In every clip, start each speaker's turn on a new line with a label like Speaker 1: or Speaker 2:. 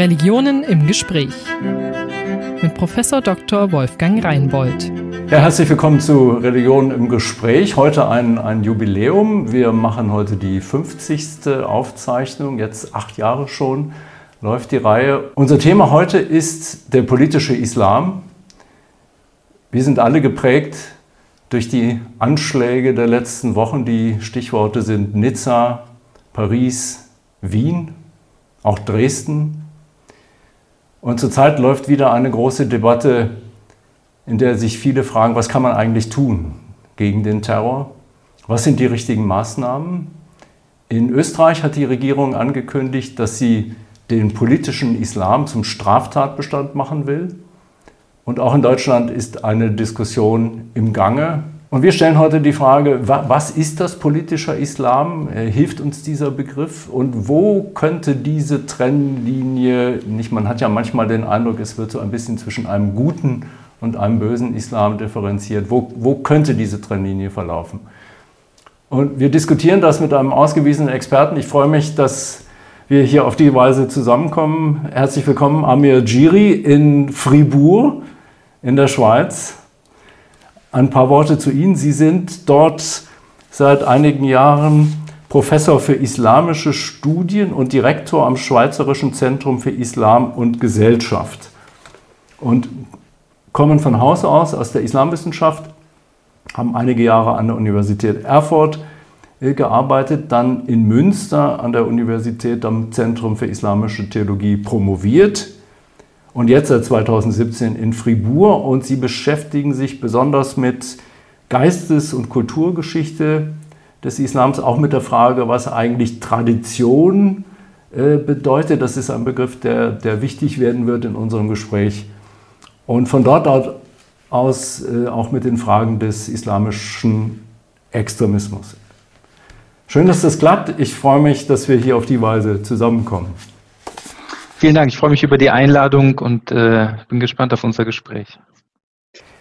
Speaker 1: Religionen im Gespräch mit Professor Dr. Wolfgang Reinbold.
Speaker 2: Ja, herzlich willkommen zu Religion im Gespräch. Heute ein, ein Jubiläum. Wir machen heute die 50. Aufzeichnung, jetzt acht Jahre schon läuft die Reihe. Unser Thema heute ist der politische Islam. Wir sind alle geprägt durch die Anschläge der letzten Wochen. Die Stichworte sind Nizza, Paris, Wien, auch Dresden. Und zurzeit läuft wieder eine große Debatte, in der sich viele fragen, was kann man eigentlich tun gegen den Terror? Was sind die richtigen Maßnahmen? In Österreich hat die Regierung angekündigt, dass sie den politischen Islam zum Straftatbestand machen will. Und auch in Deutschland ist eine Diskussion im Gange. Und wir stellen heute die Frage, was ist das politischer Islam? Äh, hilft uns dieser Begriff? Und wo könnte diese Trennlinie, nicht, man hat ja manchmal den Eindruck, es wird so ein bisschen zwischen einem guten und einem bösen Islam differenziert. Wo, wo könnte diese Trennlinie verlaufen? Und wir diskutieren das mit einem ausgewiesenen Experten. Ich freue mich, dass wir hier auf die Weise zusammenkommen. Herzlich willkommen, Amir Giri in Fribourg in der Schweiz. Ein paar Worte zu Ihnen. Sie sind dort seit einigen Jahren Professor für islamische Studien und Direktor am Schweizerischen Zentrum für Islam und Gesellschaft und kommen von Haus aus aus der Islamwissenschaft, haben einige Jahre an der Universität Erfurt gearbeitet, dann in Münster an der Universität am Zentrum für Islamische Theologie promoviert und jetzt seit 2017 in Fribourg. Und sie beschäftigen sich besonders mit Geistes- und Kulturgeschichte des Islams, auch mit der Frage, was eigentlich Tradition äh, bedeutet. Das ist ein Begriff, der, der wichtig werden wird in unserem Gespräch. Und von dort aus äh, auch mit den Fragen des islamischen Extremismus. Schön, dass das klappt. Ich freue mich, dass wir hier auf die Weise zusammenkommen.
Speaker 3: Vielen Dank. Ich freue mich über die Einladung und äh, bin gespannt auf unser Gespräch.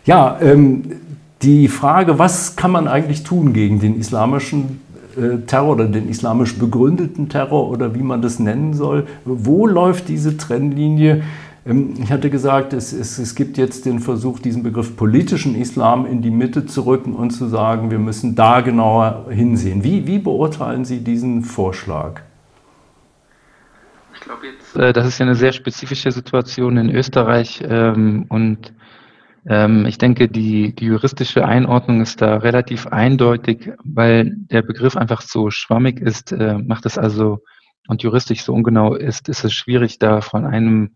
Speaker 2: Ja, ähm, die Frage, was kann man eigentlich tun gegen den islamischen äh, Terror oder den islamisch begründeten Terror oder wie man das nennen soll, wo läuft diese Trennlinie? Ähm, ich hatte gesagt, es, es, es, gibt jetzt den Versuch, diesen Begriff politischen Islam in die Mitte zu rücken und zu sagen, wir müssen da genauer hinsehen. Wie, wie beurteilen Sie diesen Vorschlag?
Speaker 3: Glaube jetzt, äh, das ist ja eine sehr spezifische Situation in Österreich ähm, und ähm, ich denke, die, die juristische Einordnung ist da relativ eindeutig, weil der Begriff einfach so schwammig ist, äh, macht es also und juristisch so ungenau ist, ist es schwierig, da von einem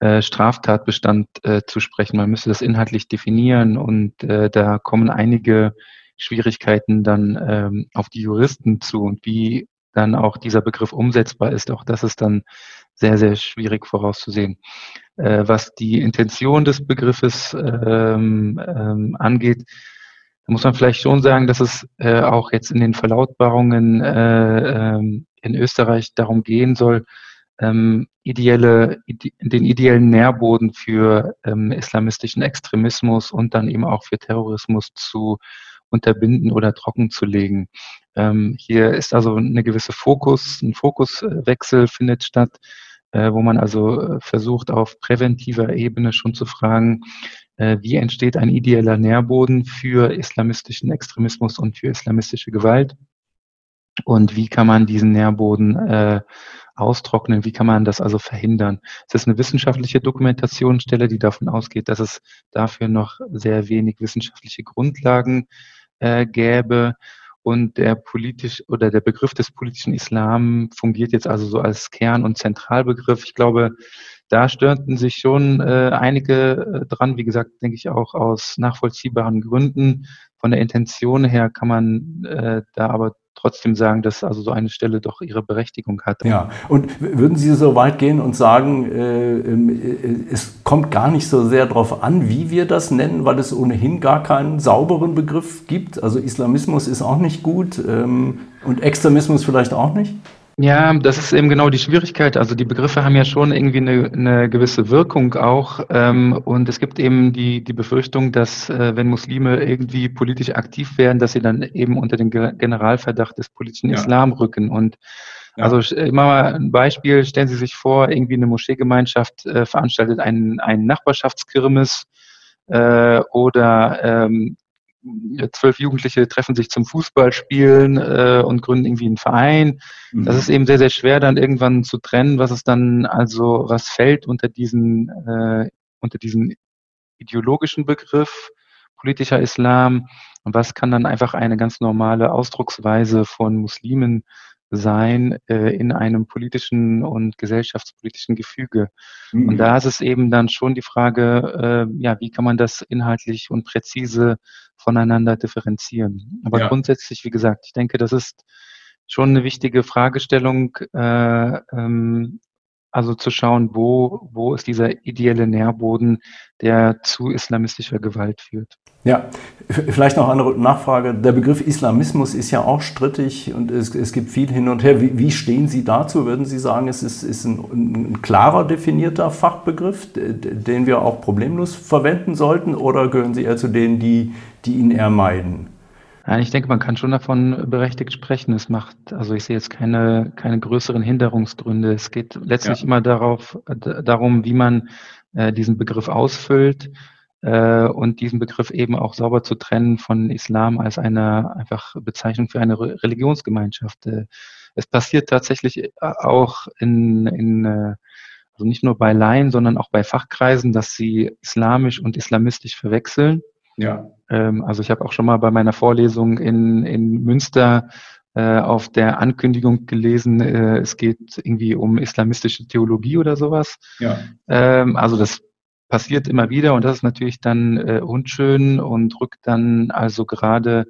Speaker 3: äh, Straftatbestand äh, zu sprechen. Man müsste das inhaltlich definieren und äh, da kommen einige Schwierigkeiten dann ähm, auf die Juristen zu und wie dann auch dieser Begriff umsetzbar ist. Auch das ist dann sehr, sehr schwierig vorauszusehen. Äh, was die Intention des Begriffes ähm, ähm, angeht, muss man vielleicht schon sagen, dass es äh, auch jetzt in den Verlautbarungen äh, ähm, in Österreich darum gehen soll, ähm, ideelle, ide den ideellen Nährboden für ähm, islamistischen Extremismus und dann eben auch für Terrorismus zu unterbinden oder trocken zu legen. Ähm, hier ist also eine gewisse Fokus, ein Fokuswechsel findet statt, äh, wo man also äh, versucht, auf präventiver Ebene schon zu fragen, äh, wie entsteht ein ideeller Nährboden für islamistischen Extremismus und für islamistische Gewalt und wie kann man diesen Nährboden äh, austrocknen? Wie kann man das also verhindern? Es ist eine wissenschaftliche Dokumentationsstelle, die davon ausgeht, dass es dafür noch sehr wenig wissenschaftliche Grundlagen äh, gäbe. Und der politisch oder der Begriff des politischen Islam fungiert jetzt also so als Kern- und Zentralbegriff. Ich glaube, da störten sich schon äh, einige äh, dran, wie gesagt, denke ich auch aus nachvollziehbaren Gründen. Von der Intention her kann man äh, da aber trotzdem sagen, dass also so eine Stelle doch ihre Berechtigung hat.
Speaker 2: Ja, und würden Sie so weit gehen und sagen, äh, ähm, äh, es kommt gar nicht so sehr darauf an, wie wir das nennen, weil es ohnehin gar keinen sauberen Begriff gibt? Also Islamismus ist auch nicht gut ähm, und Extremismus vielleicht auch nicht?
Speaker 3: Ja, das ist eben genau die Schwierigkeit. Also die Begriffe haben ja schon irgendwie eine, eine gewisse Wirkung auch. Ähm, und es gibt eben die, die Befürchtung, dass äh, wenn Muslime irgendwie politisch aktiv werden, dass sie dann eben unter den Generalverdacht des politischen ja. Islam rücken. Und Ja. Also immer mal ein Beispiel, stellen Sie sich vor, irgendwie eine Moscheegemeinschaft äh, veranstaltet einen, einen Nachbarschaftskirmes äh, oder ähm, zwölf Jugendliche treffen sich zum Fußballspielen äh, und gründen irgendwie einen Verein. Mhm. Das ist eben sehr, sehr schwer, dann irgendwann zu trennen, was ist dann also, was fällt unter diesen, äh, unter diesen ideologischen Begriff politischer Islam und was kann dann einfach eine ganz normale Ausdrucksweise von Muslimen sein äh, in einem politischen und gesellschaftspolitischen Gefüge. Mhm. Und da ist es eben dann schon die Frage, äh, ja, wie kann man das inhaltlich und präzise voneinander differenzieren. Aber ja. grundsätzlich, wie gesagt, ich denke, das ist schon eine wichtige Fragestellung, äh, ähm, also zu schauen, wo, wo ist dieser ideelle Nährboden, der zu islamistischer Gewalt führt.
Speaker 2: Ja, vielleicht noch eine Nachfrage. Der Begriff Islamismus ist ja auch strittig und es, es gibt viel hin und her. Wie, wie, stehen Sie dazu? Würden Sie sagen, es ist, ist ein, ein, klarer definierter Fachbegriff, den wir auch problemlos verwenden sollten? Oder gehören Sie eher zu denen, die, die ihn eher meiden?
Speaker 3: Nein, ich denke, man kann schon davon berechtigt sprechen. Es macht, also ich sehe jetzt keine, keine größeren Hinderungsgründe. Es geht letztlich ja. immer darauf, darum, wie man äh, diesen Begriff ausfüllt äh, und diesen Begriff eben auch sauber zu trennen von Islam als eine einfach Bezeichnung für eine Religionsgemeinschaft. Äh, es passiert tatsächlich äh, auch in, in äh, also nicht nur bei Laien, sondern auch bei Fachkreisen, dass sie islamisch und islamistisch verwechseln. Ja. Ähm, also ich habe auch schon mal bei meiner Vorlesung in, in Münster äh, auf der Ankündigung gelesen, äh, es geht irgendwie um islamistische Theologie oder sowas. Ja. Ähm, also das passiert immer wieder und das ist natürlich dann äh, unschön und rückt dann also gerade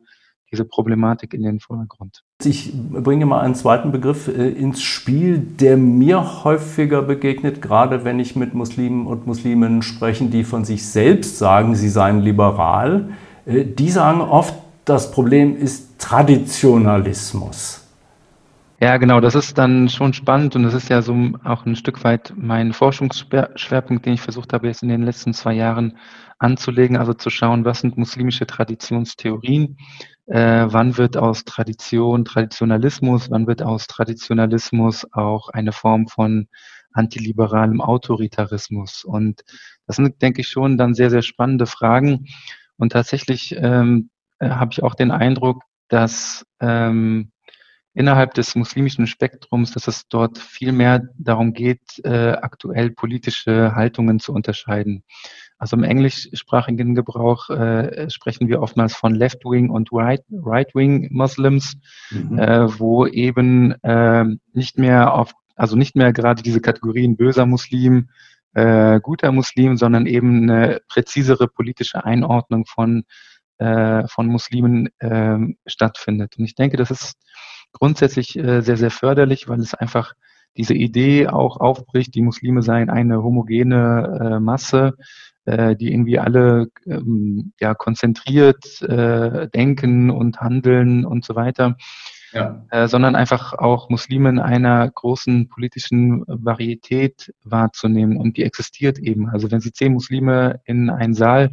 Speaker 3: diese Problematik in den Vordergrund.
Speaker 2: Ich bringe mal einen zweiten Begriff äh, ins Spiel, der mir häufiger begegnet, gerade wenn ich mit Muslimen und Musliminnen spreche, die von sich selbst sagen, sie seien liberal. Äh, die sagen oft, das Problem ist Traditionalismus.
Speaker 3: Ja, genau, das ist dann schon spannend und das ist ja so auch ein Stück weit mein Forschungsschwerpunkt, den ich versucht habe, jetzt in den letzten zwei Jahren anzulegen, also zu schauen, was sind muslimische Traditionstheorien, äh, wann wird aus Tradition Traditionalismus, wann wird aus Traditionalismus auch eine Form von antiliberalem Autoritarismus. Und das sind, denke ich, schon dann sehr, sehr spannende Fragen. Und tatsächlich ähm, äh, habe ich auch den Eindruck, dass ähm, innerhalb des muslimischen Spektrums, dass es dort viel mehr darum geht, äh, aktuell politische Haltungen zu unterscheiden. Also im englischsprachigen Gebrauch äh, sprechen wir oftmals von Left-Wing und Right-Wing Muslims, mhm. äh, wo eben äh, nicht mehr auf, also nicht mehr gerade diese Kategorien böser Muslim, äh, guter Muslim, sondern eben eine präzisere politische Einordnung von, äh, von Muslimen äh, stattfindet. Und ich denke, das ist grundsätzlich äh, sehr, sehr förderlich, weil es einfach diese Idee auch aufbricht, die Muslime seien eine homogene äh, Masse, äh, die irgendwie alle ähm, ja, konzentriert äh, denken und handeln und so weiter. Ja. Äh, sondern einfach auch Muslime in einer großen politischen Varietät wahrzunehmen. Und die existiert eben. Also wenn Sie zehn Muslime in einen Saal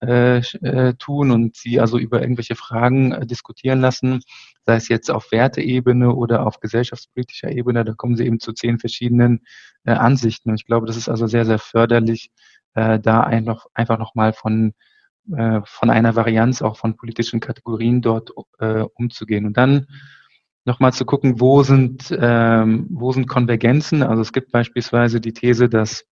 Speaker 3: äh, äh, tun und sie also über irgendwelche Fragen äh, diskutieren lassen, sei es jetzt auf Werteebene oder auf gesellschaftspolitischer Ebene, da kommen sie eben zu zehn verschiedenen äh, Ansichten. Und ich glaube, das ist also sehr, sehr förderlich, äh, da einfach, einfach nochmal von, äh, von einer Varianz auch von politischen Kategorien dort äh, umzugehen. Und dann nochmal zu gucken, wo sind, ähm, wo sind Konvergenzen. Also es gibt beispielsweise die These, dass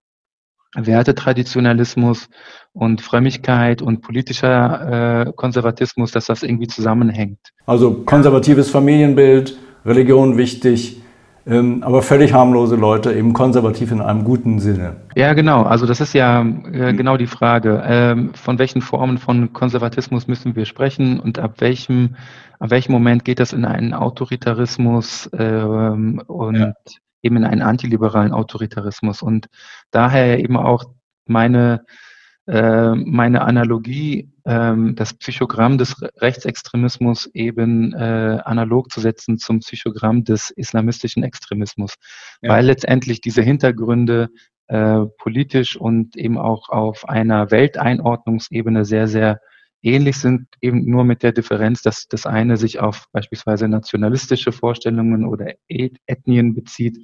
Speaker 3: Wertetraditionalismus und Frömmigkeit und politischer äh, Konservatismus, dass das irgendwie zusammenhängt.
Speaker 2: Also konservatives Familienbild, Religion wichtig, ähm, aber völlig harmlose Leute, eben konservativ in einem guten Sinne.
Speaker 3: Ja, genau. Also das ist ja äh, genau die Frage. Ähm, von welchen Formen von Konservatismus müssen wir sprechen und ab welchem, ab welchem Moment geht das in einen Autoritarismus ähm, und ja eben in einen antiliberalen Autoritarismus. Und daher eben auch meine, äh, meine Analogie, äh, das Psychogramm des Rechtsextremismus eben äh, analog zu setzen zum Psychogramm des islamistischen Extremismus, ja. weil letztendlich diese Hintergründe äh, politisch und eben auch auf einer Welteinordnungsebene sehr, sehr ähnlich sind, eben nur mit der Differenz, dass das eine sich auf beispielsweise nationalistische Vorstellungen oder Ethnien bezieht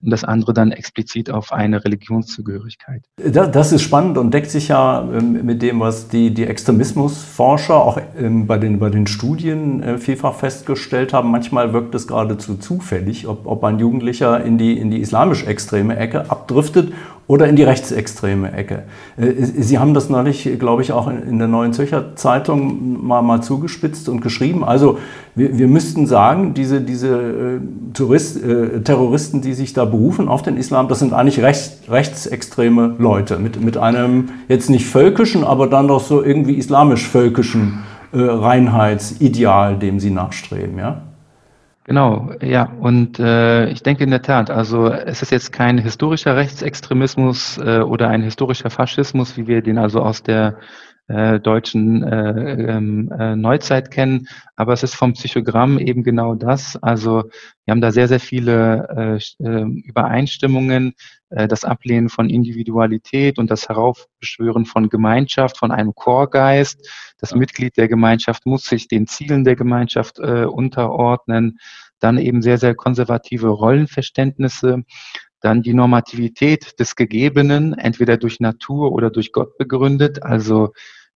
Speaker 3: und das andere dann explizit auf eine Religionszugehörigkeit.
Speaker 2: Das ist spannend und deckt sich ja ähm, mit dem, was die, die Extremismusforscher auch ähm, bei den, bei den Studien äh, vielfach festgestellt haben. Manchmal wirkt es geradezu zufällig, ob, ob ein Jugendlicher in die, in die islamisch-extreme Ecke abdriftet oder in die rechtsextreme Ecke. Äh, Sie haben das neulich, glaube ich, auch in der Neuen Zürcher Zeitung mal, mal zugespitzt und geschrieben. Also wir, wir müssten sagen, diese, diese äh, Tourist, äh, Terroristen, die sich da berufen auf den Islam, das sind eigentlich rechts, rechtsextreme Leute mit, mit einem jetzt nicht völkischen, aber dann doch so irgendwie islamisch-völkischen äh, Reinheitsideal, dem sie nachstreben. Ja?
Speaker 3: Genau, ja, und äh, ich denke in der Tat, also es ist jetzt kein historischer Rechtsextremismus äh, oder ein historischer Faschismus, wie wir den also aus der äh, deutschen äh, ähm, äh, Neuzeit kennen, aber es ist vom Psychogramm eben genau das. Also wir haben da sehr, sehr viele äh, äh, Übereinstimmungen, äh, das Ablehnen von Individualität und das Heraufbeschwören von Gemeinschaft, von einem Chorgeist. Das. Mitglied der Gemeinschaft muss sich den Zielen der Gemeinschaft äh, unterordnen. Dann eben sehr, sehr konservative Rollenverständnisse dann die Normativität des Gegebenen, entweder durch Natur oder durch Gott begründet. Also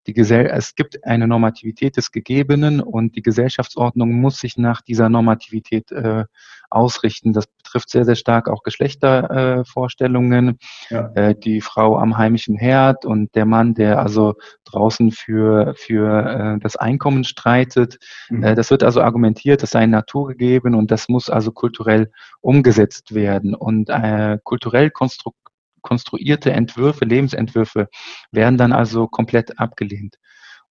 Speaker 3: die Gesell es gibt eine Normativität des Gegebenen und die Gesellschaftsordnung muss sich nach dieser Normativität äh, ausrichten. Das betrifft sehr, sehr stark auch Geschlechtervorstellungen. Äh, ja. äh, die Frau am heimischen Herd und der Mann, der also draußen für, für äh, das Einkommen streitet. Mhm. Äh, das wird also argumentiert, das sei naturgegeben und das muss also kulturell umgesetzt werden. Und äh, kulturell konstru konstruierte Entwürfe, Lebensentwürfe werden dann also komplett abgelehnt.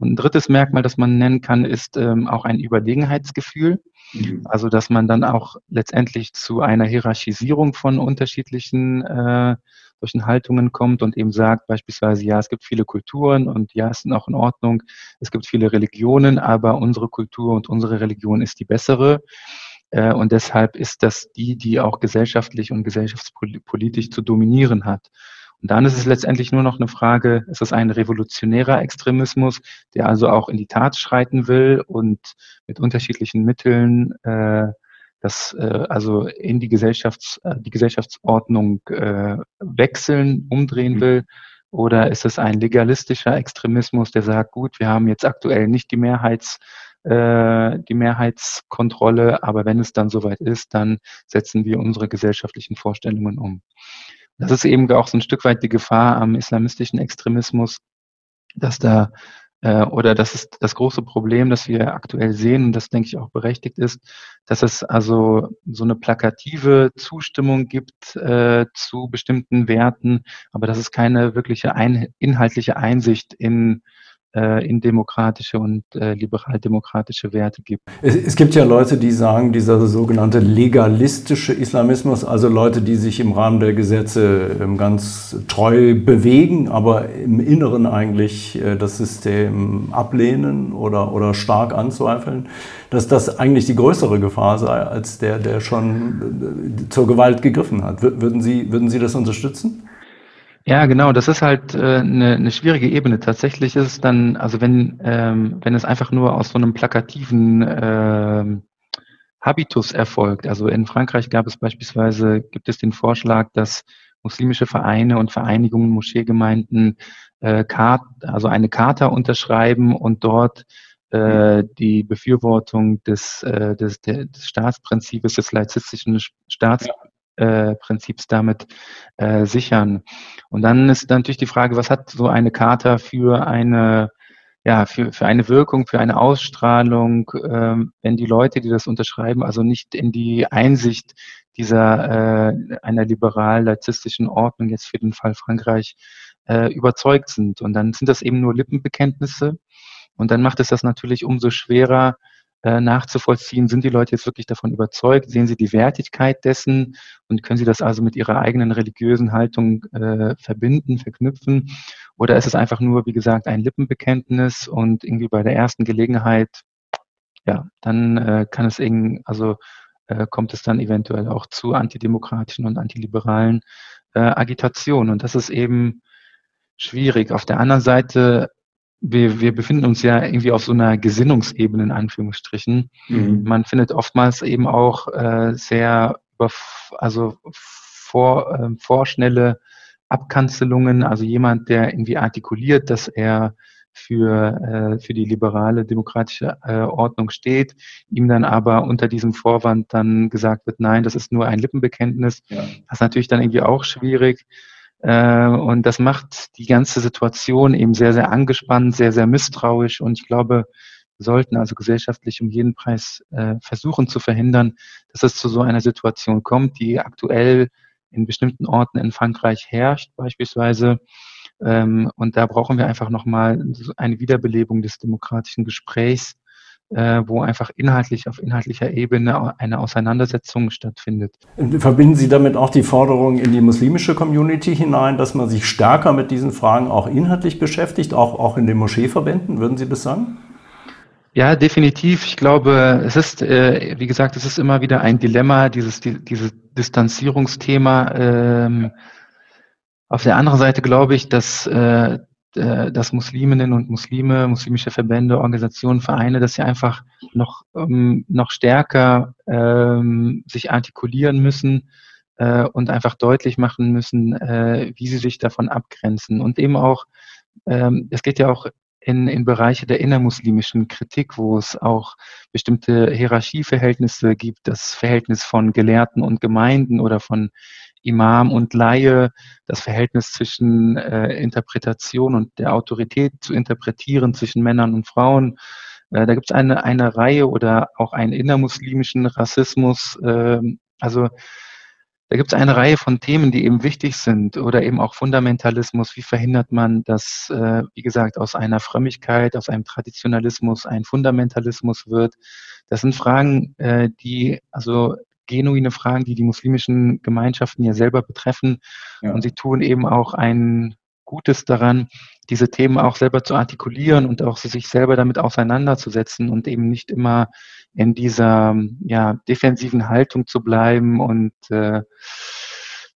Speaker 3: Und ein drittes Merkmal, das man nennen kann, ist ähm, auch ein Überlegenheitsgefühl. Mhm. Also, dass man dann auch letztendlich zu einer Hierarchisierung von unterschiedlichen äh, solchen Haltungen kommt und eben sagt beispielsweise, ja, es gibt viele Kulturen und ja, es ist auch in Ordnung, es gibt viele Religionen, aber unsere Kultur und unsere Religion ist die bessere. Äh, und deshalb ist das die, die auch gesellschaftlich und gesellschaftspolitisch zu dominieren hat. Und dann ist es letztendlich nur noch eine Frage, ist es ein revolutionärer Extremismus, der also auch in die Tat schreiten will und mit unterschiedlichen Mitteln äh, das äh, also in die Gesellschafts äh, die Gesellschaftsordnung äh, wechseln, umdrehen mhm. will, oder ist es ein legalistischer Extremismus, der sagt, gut, wir haben jetzt aktuell nicht die Mehrheits äh, die Mehrheitskontrolle, aber wenn es dann soweit ist, dann setzen wir unsere gesellschaftlichen Vorstellungen um. Das ist eben auch so ein Stück weit die Gefahr am islamistischen Extremismus, dass da äh, oder das ist das große Problem, das wir aktuell sehen und das denke ich auch berechtigt ist, dass es also so eine plakative Zustimmung gibt äh, zu bestimmten Werten, aber dass es keine wirkliche ein, inhaltliche Einsicht in in demokratische und äh, liberal-demokratische Werte gibt.
Speaker 2: Es, es, gibt ja Leute, die sagen, dieser sogenannte legalistische Islamismus, also Leute, die sich im Rahmen der Gesetze ähm, ganz treu bewegen, aber im Inneren eigentlich äh, das System ablehnen oder, oder stark anzweifeln, dass das eigentlich die größere Gefahr sei als der, der schon äh, zur Gewalt gegriffen hat. Würden Sie, würden Sie das unterstützen?
Speaker 3: Ja, genau, das ist halt äh, eine, eine schwierige Ebene. Tatsächlich ist es dann, also wenn, ähm, wenn es einfach nur aus so einem plakativen äh, Habitus erfolgt. Also in Frankreich gab es beispielsweise, gibt es den Vorschlag, dass muslimische Vereine und Vereinigungen, Moscheegemeinden äh, Kart, also eine Charta unterschreiben und dort äh, die Befürwortung des, äh, des, des Staatsprinzips, des laizistischen Staats, äh, Prinzips damit äh, sichern. Und dann ist natürlich die Frage, was hat so eine Charta für eine ja, für, für eine Wirkung, für eine Ausstrahlung, ähm, wenn die Leute, die das unterschreiben, also nicht in die Einsicht dieser äh, einer liberal-laizistischen Ordnung jetzt für den Fall Frankreich äh, überzeugt sind. Und dann sind das eben nur Lippenbekenntnisse. Und dann macht es das natürlich umso schwerer, nachzuvollziehen, sind die Leute jetzt wirklich davon überzeugt, sehen sie die Wertigkeit dessen und können sie das also mit ihrer eigenen religiösen Haltung äh, verbinden, verknüpfen? Oder ist es einfach nur, wie gesagt, ein Lippenbekenntnis und irgendwie bei der ersten Gelegenheit, ja, dann äh, kann es irgendwie, also äh, kommt es dann eventuell auch zu antidemokratischen und antiliberalen äh, Agitationen. Und das ist eben schwierig. Auf der anderen Seite wir, wir befinden uns ja irgendwie auf so einer Gesinnungsebene in Anführungsstrichen. Mhm. Man findet oftmals eben auch äh, sehr also vor, äh, vorschnelle Abkanzelungen, also jemand, der irgendwie artikuliert, dass er für, äh, für die liberale demokratische äh, Ordnung steht, ihm dann aber unter diesem Vorwand dann gesagt wird, nein, das ist nur ein Lippenbekenntnis. Ja. Das ist natürlich dann irgendwie auch schwierig. Äh, und das macht die ganze Situation eben sehr, sehr angespannt, sehr, sehr misstrauisch. Und ich glaube, wir sollten also gesellschaftlich um jeden Preis äh, versuchen zu verhindern, dass es zu so einer Situation kommt, die aktuell in bestimmten Orten in Frankreich herrscht, beispielsweise. Ähm, und da brauchen wir einfach nochmal eine Wiederbelebung des demokratischen Gesprächs, äh, wo einfach inhaltlich auf inhaltlicher Ebene eine Auseinandersetzung stattfindet.
Speaker 2: Verbinden Sie damit auch die Forderung in die muslimische Community hinein, dass man sich stärker mit diesen Fragen auch inhaltlich beschäftigt, auch, auch in den Moscheeverbänden? Würden Sie das sagen?
Speaker 3: Ja, definitiv. Ich glaube, es ist, äh, wie gesagt, es ist immer wieder ein Dilemma, dieses, die, dieses Distanzierungsthema. Ähm, auf der anderen Seite glaube ich, dass, äh, dass Musliminnen und Muslime, muslimische Verbände, Organisationen, Vereine, dass sie einfach noch, ähm, noch stärker ähm, sich artikulieren müssen äh, und einfach deutlich machen müssen, äh, wie sie sich davon abgrenzen. Und eben auch, ähm, es geht ja auch in, in Bereiche der innermuslimischen Kritik, wo es auch bestimmte Hierarchieverhältnisse gibt, das Verhältnis von Gelehrten und Gemeinden oder von Imam und Laie, das Verhältnis zwischen äh, Interpretation und der Autorität zu interpretieren zwischen Männern und Frauen. Äh, da gibt es eine, eine Reihe oder auch einen innermuslimischen Rassismus. Äh, also da gibt es eine Reihe von Themen, die eben wichtig sind oder eben auch Fundamentalismus. Wie verhindert man, dass, äh, wie gesagt, aus einer Frömmigkeit, aus einem Traditionalismus ein Fundamentalismus wird? Das sind Fragen, äh, die, also genuine Fragen, die die muslimischen Gemeinschaften ja selber betreffen. Ja. Und sie tun eben auch ein Gutes daran, diese Themen auch selber zu artikulieren und auch sich selber damit auseinanderzusetzen und eben nicht immer in dieser ja, defensiven Haltung zu bleiben und äh,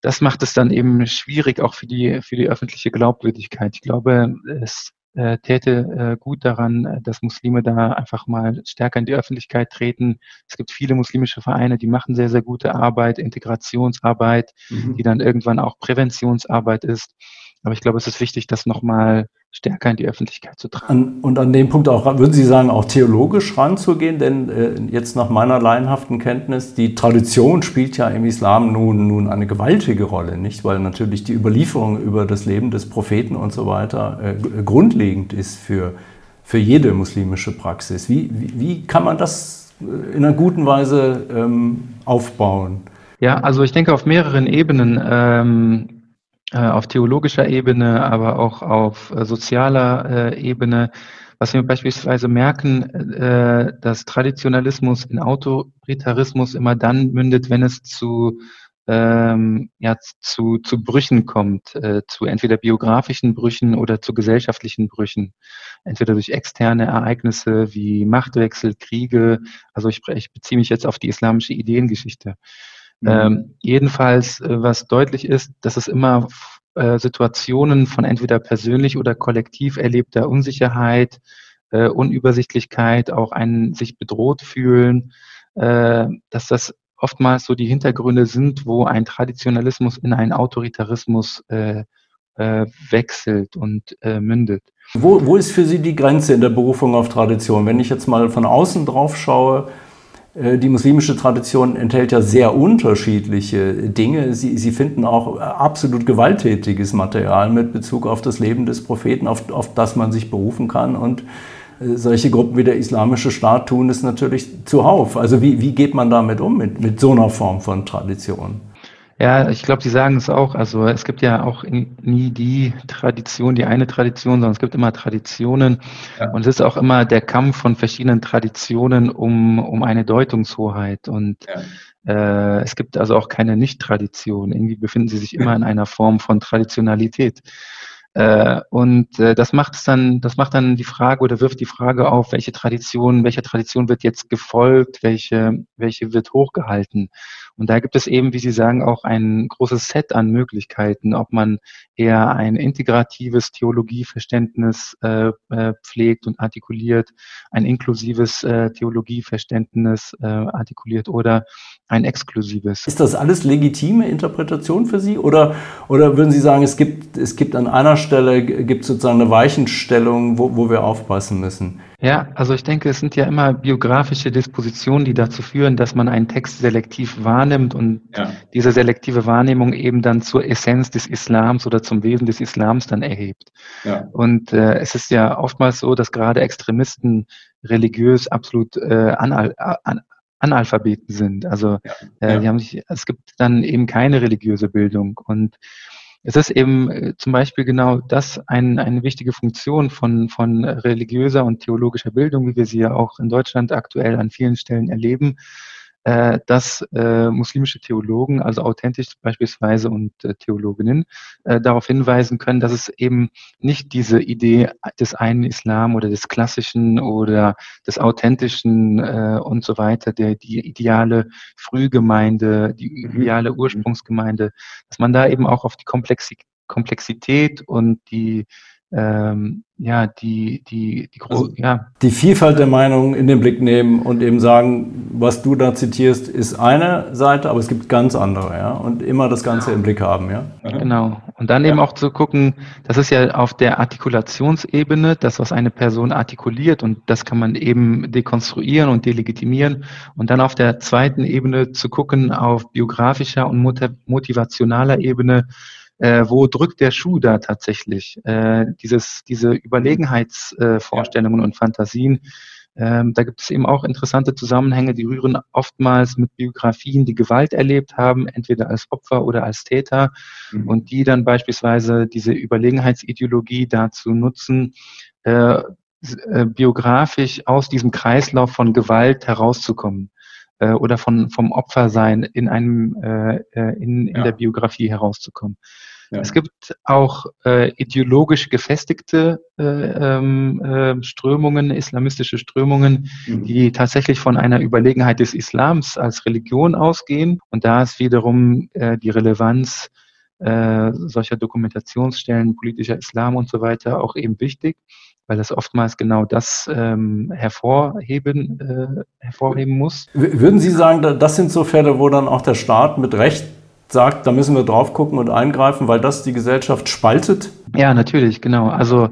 Speaker 3: das macht es dann eben schwierig auch für die für die öffentliche Glaubwürdigkeit. Ich glaube, es äh, täte äh, gut daran, äh, dass Muslime da einfach mal stärker in die Öffentlichkeit treten. Es gibt viele muslimische Vereine, die machen sehr, sehr gute Arbeit, Integrationsarbeit, mhm. die dann irgendwann auch Präventionsarbeit ist. Aber ich glaube, es ist wichtig, das nochmal stärker in die Öffentlichkeit zu tragen.
Speaker 2: und an dem Punkt auch, würden Sie sagen, auch theologisch ranzugehen? Denn äh, jetzt nach meiner laienhaften Kenntnis, die Tradition spielt ja im Islam nun, nun eine gewaltige Rolle, nicht? Weil natürlich die Überlieferung über das Leben des Propheten und so weiter äh, grundlegend ist für, für jede muslimische Praxis. Wie, wie, wie kann man das äh, in einer guten Weise ähm, aufbauen?
Speaker 3: Ja, also ich denke auf mehreren Ebenen. Ähm, äh, auf theologischer Ebene, aber auch auf äh, sozialer äh, Ebene. Was wir beispielsweise merken, dass Traditionalismus in Autoritarismus immer dann mündet, wenn es zu ähm, ja, zu, zu Brüchen kommt, äh, zu entweder biografischen Brüchen oder zu gesellschaftlichen Brüchen, entweder durch externe Ereignisse wie Machtwechsel, Kriege. Also ich, ich beziehe mich jetzt auf die islamische Ideengeschichte. Mhm. Ähm, jedenfalls, äh, was deutlich ist, dass es immer äh, Situationen von entweder persönlich oder kollektiv erlebter Unsicherheit, äh, Unübersichtlichkeit, auch ein sich bedroht fühlen, äh, dass das oftmals so die Hintergründe sind, wo ein Traditionalismus in einen Autoritarismus äh, äh, wechselt und äh, mündet.
Speaker 2: Wo, wo ist für Sie die Grenze in der Berufung auf Tradition? Wenn ich jetzt mal von außen drauf schaue, die muslimische Tradition enthält ja sehr unterschiedliche Dinge. Sie, sie finden auch absolut gewalttätiges Material mit Bezug auf das Leben des Propheten, auf, auf das man sich berufen kann. Und äh, solche Gruppen wie der Islamische Staat tun es natürlich zuhauf. Also wie, wie geht man damit um, mit, mit so einer Form von Tradition?
Speaker 3: Ja, ich glaube, Sie sagen es auch. Also es gibt ja auch nie die Tradition, die eine Tradition, sondern es gibt immer Traditionen. Ja. Und es ist auch immer der Kampf von verschiedenen Traditionen um, um eine Deutungshoheit. Und ja. äh, es gibt also auch keine Nicht-Tradition. Irgendwie befinden sie sich immer in einer Form von Traditionalität. Äh, und äh, das macht es dann, das macht dann die Frage oder wirft die Frage auf, welche Tradition, welcher Tradition wird jetzt gefolgt, welche, welche wird hochgehalten. Und da gibt es eben, wie Sie sagen, auch ein großes Set an Möglichkeiten, ob man eher ein integratives Theologieverständnis äh, äh, pflegt und artikuliert, ein inklusives äh, Theologieverständnis äh, artikuliert oder ein exklusives.
Speaker 2: Ist das alles legitime Interpretation für Sie oder, oder würden Sie sagen, es gibt, es gibt an einer Stelle gibt sozusagen eine Weichenstellung, wo, wo wir aufpassen müssen?
Speaker 3: Ja, also ich denke, es sind ja immer biografische Dispositionen, die dazu führen, dass man einen Text selektiv wahrnimmt und ja. diese selektive Wahrnehmung eben dann zur Essenz des Islams oder zum Wesen des Islams dann erhebt. Ja. Und äh, es ist ja oftmals so, dass gerade Extremisten religiös absolut äh, anal an, Analphabeten sind. Also äh, ja. die haben sich, es gibt dann eben keine religiöse Bildung und es ist eben äh, zum Beispiel genau das ein, eine wichtige Funktion von, von religiöser und theologischer Bildung, wie wir sie ja auch in Deutschland aktuell an vielen Stellen erleben, äh, dass äh, muslimische Theologen, also authentisch beispielsweise und äh, Theologinnen, äh, darauf hinweisen können, dass es eben nicht diese Idee des einen Islam oder des klassischen oder des authentischen äh, und so weiter, der die ideale Frühgemeinde, die mhm. ideale Ursprungsgemeinde, dass man da eben auch auf die Komplexität und die ähm, ja, die, die, die,
Speaker 2: also ja. die Vielfalt der Meinungen in den Blick nehmen und eben sagen, was du da zitierst, ist eine Seite, aber es gibt ganz andere, ja, und immer das Ganze im Blick haben, ja.
Speaker 3: Genau. Und dann ja. eben auch zu gucken, das ist ja auf der Artikulationsebene, das, was eine Person artikuliert, und das kann man eben dekonstruieren und delegitimieren. Und dann auf der zweiten Ebene zu gucken, auf biografischer und motivationaler Ebene, äh, wo drückt der Schuh da tatsächlich? Äh, dieses, diese Überlegenheitsvorstellungen äh, und Fantasien, ähm, da gibt es eben auch interessante Zusammenhänge, die rühren oftmals mit Biografien, die Gewalt erlebt haben, entweder als Opfer oder als Täter, mhm. und die dann beispielsweise diese Überlegenheitsideologie dazu nutzen, äh, äh biografisch aus diesem Kreislauf von Gewalt herauszukommen äh, oder von, vom Opfersein in einem äh, äh, in, in ja. der Biografie herauszukommen. Ja. Es gibt auch äh, ideologisch gefestigte äh, äh, Strömungen, islamistische Strömungen, mhm. die tatsächlich von einer Überlegenheit des Islams als Religion ausgehen. Und da ist wiederum äh, die Relevanz äh, solcher Dokumentationsstellen, politischer Islam und so weiter auch eben wichtig weil es oftmals genau das ähm, hervorheben, äh, hervorheben muss.
Speaker 2: Würden Sie sagen, das sind so Fälle, wo dann auch der Staat mit Recht sagt, da müssen wir drauf gucken und eingreifen, weil das die Gesellschaft spaltet?
Speaker 3: Ja, natürlich, genau. Also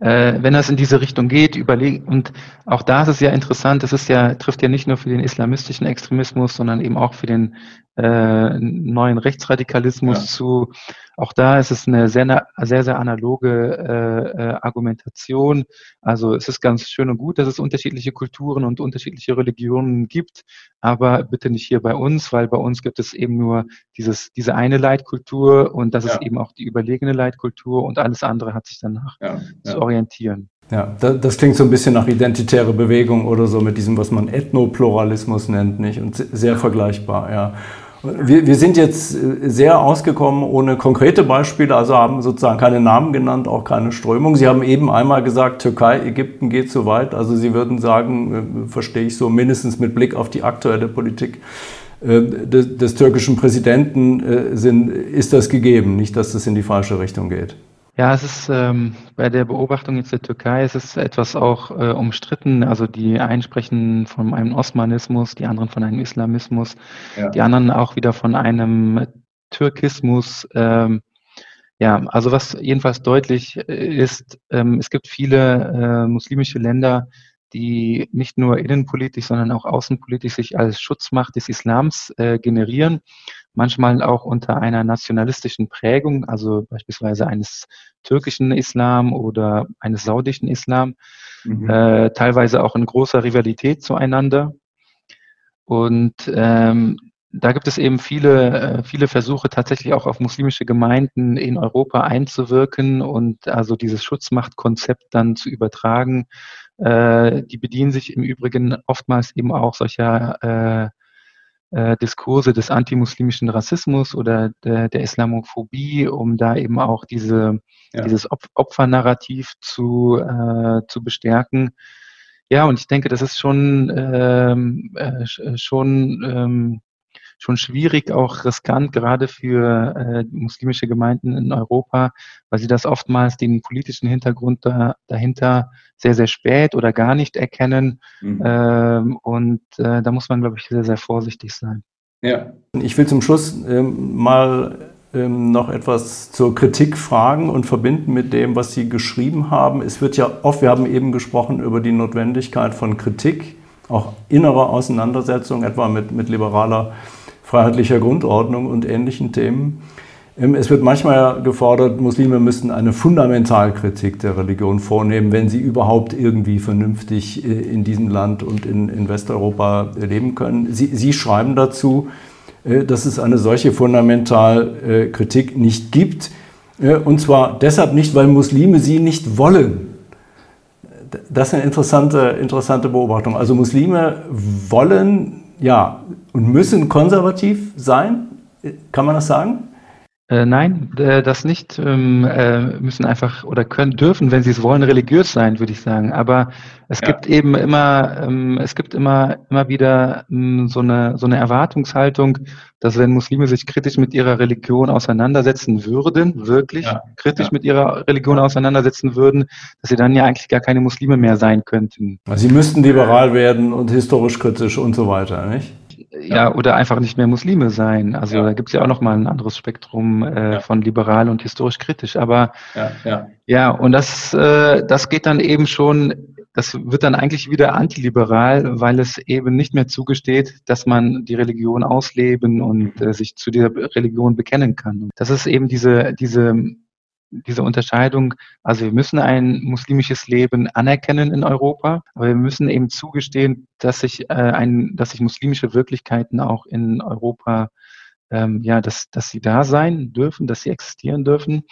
Speaker 3: äh, wenn das in diese Richtung geht, überlegen und auch da ist es ja interessant, es ist ja trifft ja nicht nur für den islamistischen Extremismus, sondern eben auch für den äh, neuen Rechtsradikalismus ja. zu. Auch da ist es eine sehr, sehr, sehr analoge äh, äh, Argumentation. Also es ist ganz schön und gut, dass es unterschiedliche Kulturen und unterschiedliche Religionen gibt, aber bitte nicht hier bei uns, weil bei uns gibt es eben nur dieses, diese eine Leitkultur und das ja. ist eben auch die überlegene Leitkultur und alles andere hat sich danach ja. zu orientieren.
Speaker 2: Ja, das klingt so ein bisschen nach identitäre Bewegung oder so mit diesem, was man Ethnopluralismus nennt, nicht? Und sehr vergleichbar, ja. Wir, wir sind jetzt äh, sehr ausgekommen ohne konkrete Beispiele, also haben sozusagen keine Namen genannt, auch keine Strömung. Sie haben eben einmal gesagt, Türkei, Ägypten geht zu weit. Also Sie würden sagen, äh, verstehe ich so, mindestens mit Blick auf die aktuelle Politik äh, des, des türkischen Präsidenten sind, ist das gegeben, nicht, dass das in die falsche Richtung geht.
Speaker 3: Ja, es ist ähm, bei der Beobachtung jetzt der Türkei, es ist etwas auch äh, umstritten. Also die einen sprechen von einem Osmanismus, die anderen von einem Islamismus, ja. die anderen auch wieder von einem Türkismus. Ähm, ja, also was jedenfalls deutlich äh, ist, ähm, es gibt viele äh, muslimische Länder, die nicht nur innenpolitisch, sondern auch außenpolitisch sich als Schutzmacht des Islams äh, generieren manchmal auch unter einer nationalistischen Prägung, also beispielsweise eines türkischen Islam oder eines saudischen Islam, mhm. äh, teilweise auch in großer Rivalität zueinander. Und ähm, da gibt es eben viele, äh, viele Versuche, tatsächlich auch auf muslimische Gemeinden in Europa einzuwirken und also dieses Schutzmachtkonzept dann zu übertragen. Äh, die bedienen sich im Übrigen oftmals eben auch solcher äh, Diskurse des antimuslimischen Rassismus oder der, der Islamophobie, um da eben auch diese, ja. dieses Opfernarrativ zu, äh, zu bestärken. Ja, und ich denke, das ist schon, ähm, äh, schon ähm, schon schwierig, auch riskant, gerade für äh, muslimische Gemeinden in Europa, weil sie das oftmals den politischen Hintergrund da, dahinter sehr, sehr spät oder gar nicht erkennen. Mhm. Ähm, und äh, da muss man, glaube ich, sehr, sehr vorsichtig sein.
Speaker 2: Ja. Ich will zum Schluss ähm, mal ähm, noch etwas zur Kritik fragen und verbinden mit dem, was Sie geschrieben haben. Es wird ja oft, wir haben eben gesprochen über die Notwendigkeit von Kritik, auch innerer Auseinandersetzung, etwa mit, mit liberaler freiheitlicher Grundordnung und ähnlichen Themen. Ähm, es wird manchmal gefordert, Muslime müssten eine Fundamentalkritik der Religion vornehmen, wenn sie überhaupt irgendwie vernünftig äh, in diesem Land und in, Westeuropa leben können. Sie, sie schreiben dazu, äh, dass es eine solche Fundamentalkritik nicht gibt. Äh, und zwar deshalb nicht, weil Muslime sie nicht wollen. Das ist eine interessante, interessante Beobachtung. Also Muslime wollen ja und müssen konservativ sein. Kann man das sagen?
Speaker 3: Äh, nein, äh, das nicht. Ähm, äh, müssen einfach oder können dürfen, wenn sie es wollen, religiös sein, würde ich sagen. Aber es ja. gibt eben immer, ähm, es gibt immer, immer wieder ähm, so eine so eine Erwartungshaltung, dass wenn Muslime sich kritisch mit ihrer Religion auseinandersetzen würden, wirklich ja. kritisch ja. mit ihrer Religion auseinandersetzen würden, dass sie dann ja eigentlich gar keine Muslime mehr sein könnten.
Speaker 2: Sie müssten liberal werden und historisch kritisch und so weiter, nicht?
Speaker 3: Ja, oder einfach nicht mehr Muslime sein. Also ja. da gibt es ja auch nochmal ein anderes Spektrum äh, ja. von liberal und historisch kritisch. Aber ja, ja. ja und das, äh, das geht dann eben schon, das wird dann eigentlich wieder antiliberal, weil es eben nicht mehr zugesteht, dass man die Religion ausleben und äh, sich zu dieser Religion bekennen kann. Das ist eben diese, diese diese Unterscheidung, also wir müssen ein muslimisches Leben anerkennen in Europa, aber wir müssen eben zugestehen, dass sich äh, ein, dass sich muslimische Wirklichkeiten auch in Europa, ähm, ja, dass, dass sie da sein dürfen, dass sie existieren dürfen.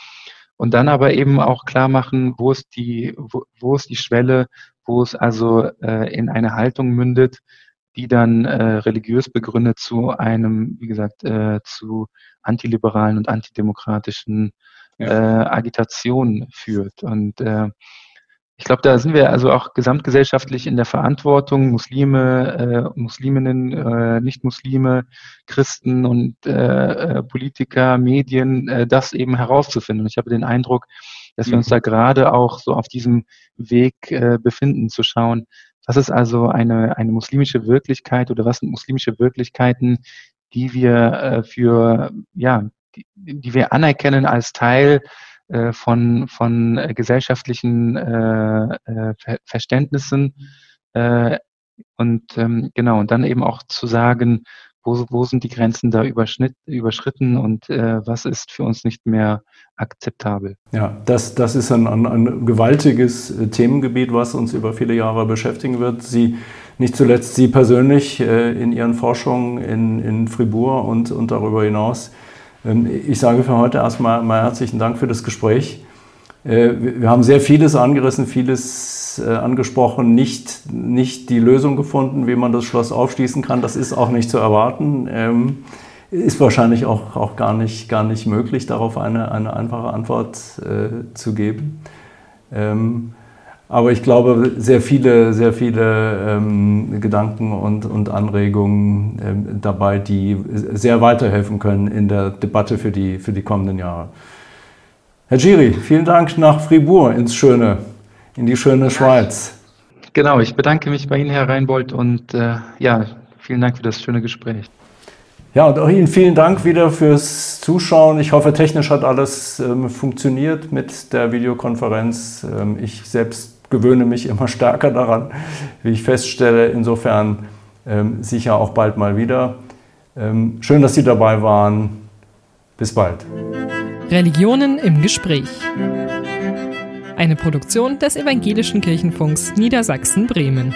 Speaker 3: Und dann aber eben auch klar machen, wo ist die, wo, wo ist die Schwelle, wo es also äh, in eine Haltung mündet, die dann äh, religiös begründet zu einem, wie gesagt, äh, zu antiliberalen und antidemokratischen. Äh, Agitation führt. Und äh, ich glaube, da sind wir also auch gesamtgesellschaftlich in der Verantwortung, Muslime, äh, Musliminnen, äh, Nicht-Muslime, Christen und äh, äh, Politiker, Medien, äh, das eben herauszufinden. Und ich habe den Eindruck, dass wir uns da mhm. gerade auch so auf diesem Weg äh, befinden, zu schauen, was ist also eine, eine muslimische Wirklichkeit oder was sind muslimische Wirklichkeiten, die wir äh, für ja, die, wir anerkennen als Teil äh, von, von äh, gesellschaftlichen äh, Ver Verständnissen. Und ähm, genau, und dann eben auch zu sagen, wo, wo sind die Grenzen da überschritten und äh, was ist für uns nicht mehr akzeptabel.
Speaker 2: Ja, das, das ist ein, ein, ein gewaltiges Themengebiet, was uns über viele Jahre beschäftigen wird. Sie, nicht zuletzt Sie persönlich äh, in Ihren Forschungen in, in Fribourg und, und darüber hinaus ich sage für heute erstmal mal herzlichen Dank für das Gespräch. Äh, wir haben sehr vieles angerissen, vieles äh, angesprochen, nicht, nicht die Lösung gefunden, wie man das Schloss aufschließen kann. Das ist auch nicht zu erwarten. Ähm, ist wahrscheinlich auch, auch gar, nicht, gar nicht möglich, darauf eine, eine einfache Antwort äh, zu geben. Aber ich glaube, sehr viele, sehr viele ähm, Gedanken und, und Anregungen ähm, dabei, die sehr weiterhelfen können in der Debatte für die, für die kommenden Jahre. Herr Giri, vielen Dank nach Fribourg ins schöne, in die schöne Schweiz.
Speaker 3: Genau, ich bedanke mich bei Ihnen, Herr Reinbold, und äh, ja, vielen Dank für das schöne Gespräch.
Speaker 2: Ja, und auch Ihnen vielen Dank wieder fürs Zuschauen. Ich hoffe, technisch hat alles ähm, funktioniert mit der Videokonferenz. Ähm, ich selbst gewöhne mich immer stärker daran, wie ich feststelle. Insofern ähm, sicher auch bald mal wieder. Ähm, schön, dass Sie dabei waren. Bis bald.
Speaker 1: Religionen im Gespräch. Eine Produktion des Evangelischen Kirchenfunks Niedersachsen-Bremen.